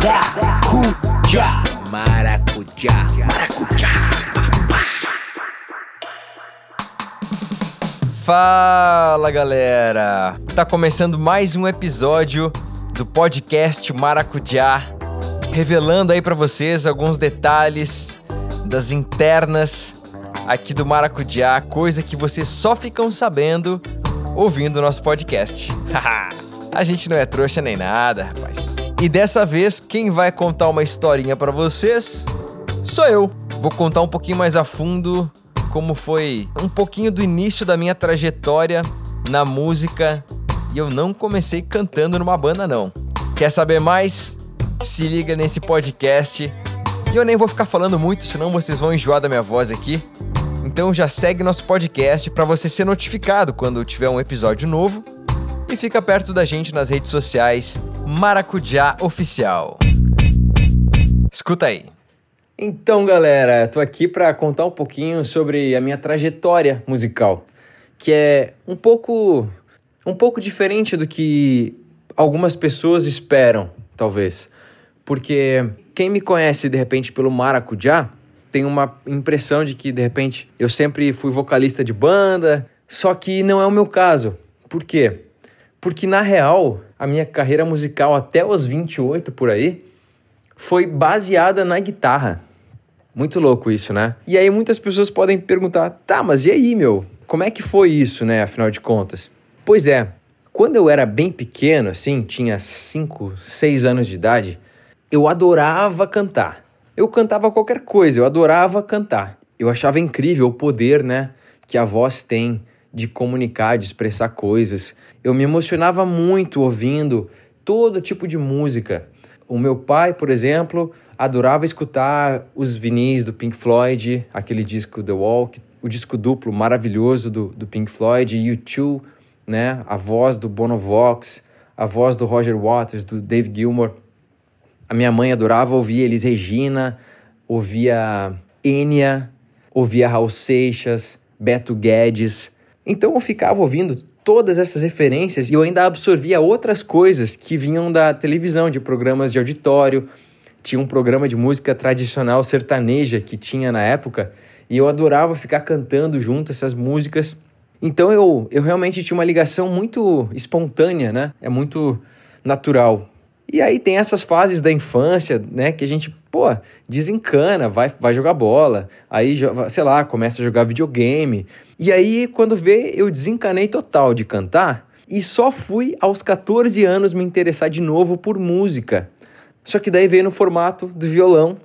Maracujá. Maracujá. Maracujá. Fala galera! Tá começando mais um episódio do podcast Maracujá, revelando aí para vocês alguns detalhes das internas aqui do Maracujá, coisa que vocês só ficam sabendo ouvindo o nosso podcast. A gente não é trouxa nem nada, rapaz. E dessa vez, quem vai contar uma historinha para vocês sou eu. Vou contar um pouquinho mais a fundo como foi um pouquinho do início da minha trajetória na música e eu não comecei cantando numa banda não. Quer saber mais? Se liga nesse podcast. E eu nem vou ficar falando muito, senão vocês vão enjoar da minha voz aqui. Então já segue nosso podcast para você ser notificado quando tiver um episódio novo e fica perto da gente nas redes sociais Maracujá Oficial. Escuta aí. Então, galera, tô aqui para contar um pouquinho sobre a minha trajetória musical, que é um pouco um pouco diferente do que algumas pessoas esperam, talvez. Porque quem me conhece de repente pelo maracujá tem uma impressão de que de repente eu sempre fui vocalista de banda, só que não é o meu caso. Por quê? Porque na real, a minha carreira musical até os 28 por aí foi baseada na guitarra. Muito louco isso, né? E aí muitas pessoas podem perguntar: "Tá, mas e aí, meu? Como é que foi isso, né, afinal de contas?" Pois é, quando eu era bem pequeno, assim, tinha 5, 6 anos de idade, eu adorava cantar. Eu cantava qualquer coisa, eu adorava cantar. Eu achava incrível o poder, né, que a voz tem de comunicar, de expressar coisas. Eu me emocionava muito ouvindo todo tipo de música. O meu pai, por exemplo, adorava escutar os vinis do Pink Floyd, aquele disco The Walk, o disco duplo maravilhoso do, do Pink Floyd, U2, né? a voz do Bono Vox, a voz do Roger Waters, do Dave Gilmour. A minha mãe adorava ouvir Elis Regina, ouvia Enya, ouvia Raul Seixas, Beto Guedes. Então eu ficava ouvindo todas essas referências e eu ainda absorvia outras coisas que vinham da televisão, de programas de auditório. Tinha um programa de música tradicional sertaneja que tinha na época e eu adorava ficar cantando junto essas músicas. Então eu, eu realmente tinha uma ligação muito espontânea, né? É muito natural. E aí tem essas fases da infância, né, que a gente, pô, desencana, vai, vai jogar bola, aí, sei lá, começa a jogar videogame. E aí, quando vê, eu desencanei total de cantar e só fui aos 14 anos me interessar de novo por música. Só que daí veio no formato do violão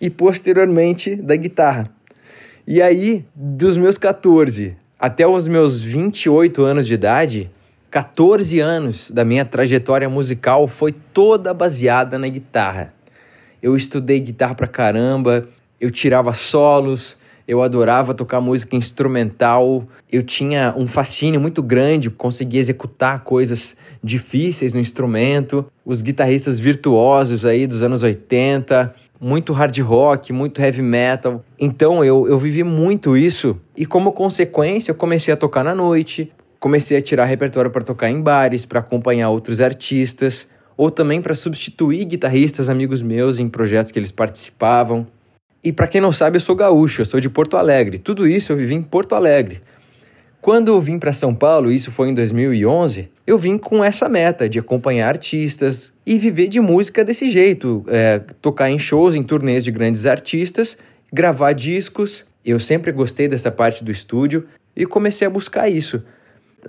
e posteriormente da guitarra. E aí, dos meus 14 até os meus 28 anos de idade, 14 anos da minha trajetória musical foi toda baseada na guitarra. Eu estudei guitarra pra caramba, eu tirava solos, eu adorava tocar música instrumental, eu tinha um fascínio muito grande, conseguia executar coisas difíceis no instrumento. Os guitarristas virtuosos aí dos anos 80, muito hard rock, muito heavy metal. Então eu, eu vivi muito isso e, como consequência, eu comecei a tocar na noite, comecei a tirar repertório para tocar em bares, para acompanhar outros artistas, ou também para substituir guitarristas amigos meus em projetos que eles participavam. E para quem não sabe, eu sou gaúcho, eu sou de Porto Alegre. Tudo isso eu vivi em Porto Alegre. Quando eu vim para São Paulo, isso foi em 2011, eu vim com essa meta de acompanhar artistas e viver de música desse jeito, é, tocar em shows, em turnês de grandes artistas, gravar discos. Eu sempre gostei dessa parte do estúdio e comecei a buscar isso.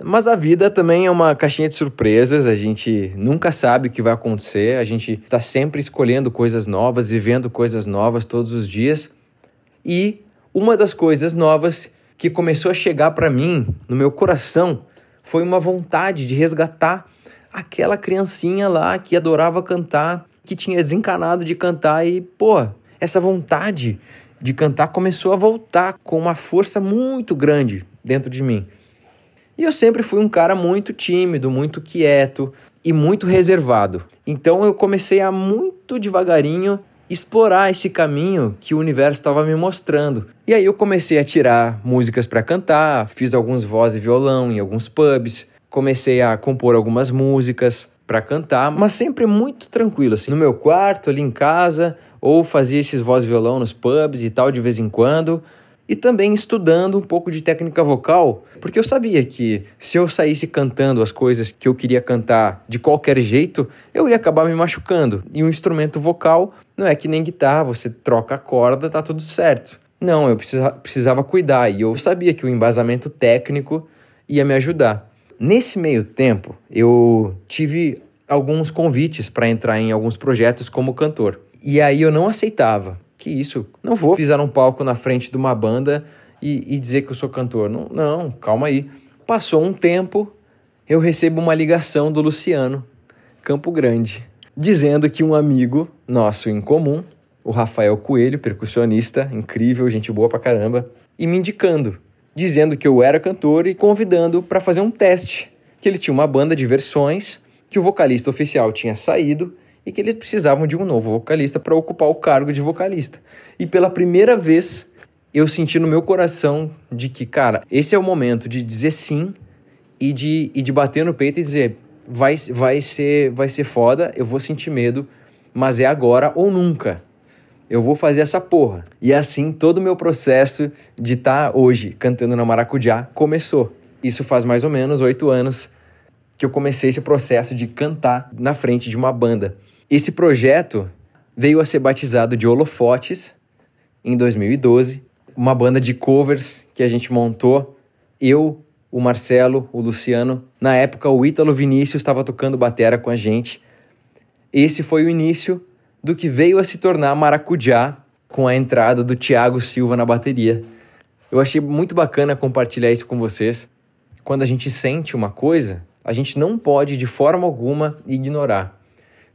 Mas a vida também é uma caixinha de surpresas, a gente nunca sabe o que vai acontecer, a gente está sempre escolhendo coisas novas, vivendo coisas novas todos os dias. E uma das coisas novas que começou a chegar para mim, no meu coração, foi uma vontade de resgatar aquela criancinha lá que adorava cantar, que tinha desencanado de cantar e, pô, essa vontade de cantar começou a voltar com uma força muito grande dentro de mim. E eu sempre fui um cara muito tímido, muito quieto e muito reservado. Então eu comecei a muito devagarinho explorar esse caminho que o universo estava me mostrando. E aí eu comecei a tirar músicas para cantar, fiz alguns voz e violão em alguns pubs, comecei a compor algumas músicas. para cantar, mas sempre muito tranquilo, assim, no meu quarto, ali em casa, ou fazia esses voz e violão nos pubs e tal de vez em quando, e também estudando um pouco de técnica vocal, porque eu sabia que se eu saísse cantando as coisas que eu queria cantar de qualquer jeito, eu ia acabar me machucando. E um instrumento vocal não é que nem guitarra, você troca a corda, tá tudo certo. Não, eu precisa, precisava cuidar e eu sabia que o embasamento técnico ia me ajudar. Nesse meio tempo, eu tive alguns convites para entrar em alguns projetos como cantor. E aí eu não aceitava que isso? Não vou pisar num palco na frente de uma banda e, e dizer que eu sou cantor. Não, não, calma aí. Passou um tempo, eu recebo uma ligação do Luciano, Campo Grande, dizendo que um amigo nosso em comum, o Rafael Coelho, percussionista, incrível, gente boa pra caramba, e me indicando, dizendo que eu era cantor e convidando para fazer um teste, que ele tinha uma banda de versões, que o vocalista oficial tinha saído e que eles precisavam de um novo vocalista para ocupar o cargo de vocalista. E pela primeira vez eu senti no meu coração de que, cara, esse é o momento de dizer sim e de, e de bater no peito e dizer vai, vai, ser, vai ser foda, eu vou sentir medo, mas é agora ou nunca. Eu vou fazer essa porra. E assim todo o meu processo de estar tá hoje cantando na Maracujá começou. Isso faz mais ou menos oito anos que eu comecei esse processo de cantar na frente de uma banda. Esse projeto veio a ser batizado de Holofotes em 2012, uma banda de covers que a gente montou. Eu, o Marcelo, o Luciano. Na época, o Ítalo Vinícius estava tocando batera com a gente. Esse foi o início do que veio a se tornar Maracujá com a entrada do Thiago Silva na bateria. Eu achei muito bacana compartilhar isso com vocês. Quando a gente sente uma coisa, a gente não pode de forma alguma ignorar.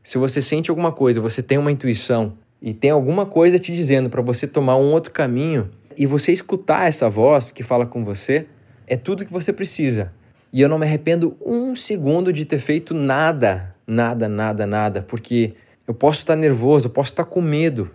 Se você sente alguma coisa, você tem uma intuição e tem alguma coisa te dizendo para você tomar um outro caminho e você escutar essa voz que fala com você, é tudo que você precisa. E eu não me arrependo um segundo de ter feito nada, nada, nada, nada, porque eu posso estar nervoso, eu posso estar com medo,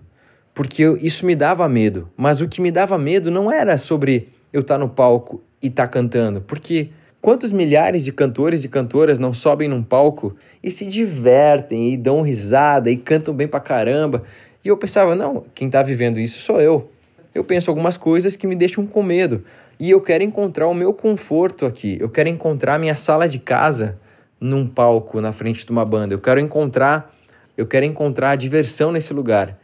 porque eu, isso me dava medo. Mas o que me dava medo não era sobre eu estar no palco e estar cantando, porque Quantos milhares de cantores e cantoras não sobem num palco e se divertem e dão risada e cantam bem pra caramba? E eu pensava, não, quem tá vivendo isso sou eu. Eu penso algumas coisas que me deixam com medo e eu quero encontrar o meu conforto aqui. Eu quero encontrar minha sala de casa num palco na frente de uma banda. Eu quero encontrar, eu quero encontrar a diversão nesse lugar.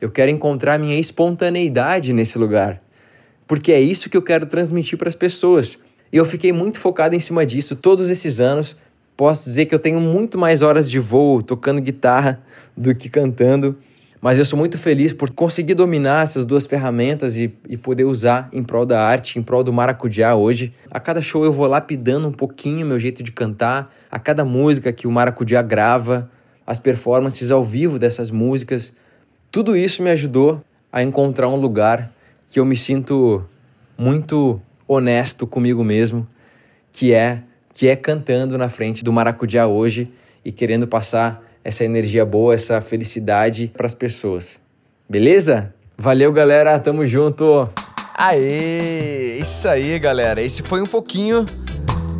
Eu quero encontrar minha espontaneidade nesse lugar. Porque é isso que eu quero transmitir para as pessoas. E eu fiquei muito focado em cima disso todos esses anos. Posso dizer que eu tenho muito mais horas de voo tocando guitarra do que cantando, mas eu sou muito feliz por conseguir dominar essas duas ferramentas e, e poder usar em prol da arte, em prol do maracujá hoje. A cada show eu vou lapidando um pouquinho meu jeito de cantar, a cada música que o maracujá grava, as performances ao vivo dessas músicas. Tudo isso me ajudou a encontrar um lugar que eu me sinto muito honesto comigo mesmo, que é que é cantando na frente do maracujá hoje e querendo passar essa energia boa, essa felicidade para as pessoas. Beleza? Valeu, galera, tamo junto. Aê, isso aí, galera. Esse foi um pouquinho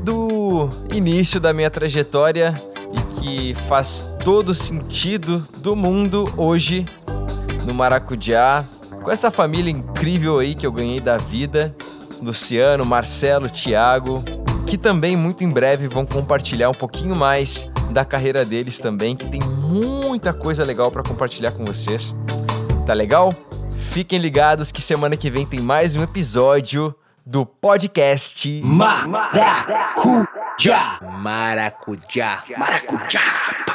do início da minha trajetória e que faz todo sentido do mundo hoje no Maracujá, com essa família incrível aí que eu ganhei da vida Luciano, Marcelo, Thiago, que também muito em breve vão compartilhar um pouquinho mais da carreira deles também, que tem muita coisa legal para compartilhar com vocês. Tá legal? Fiquem ligados que semana que vem tem mais um episódio do podcast Maracujá. Maracujá. Maracujá.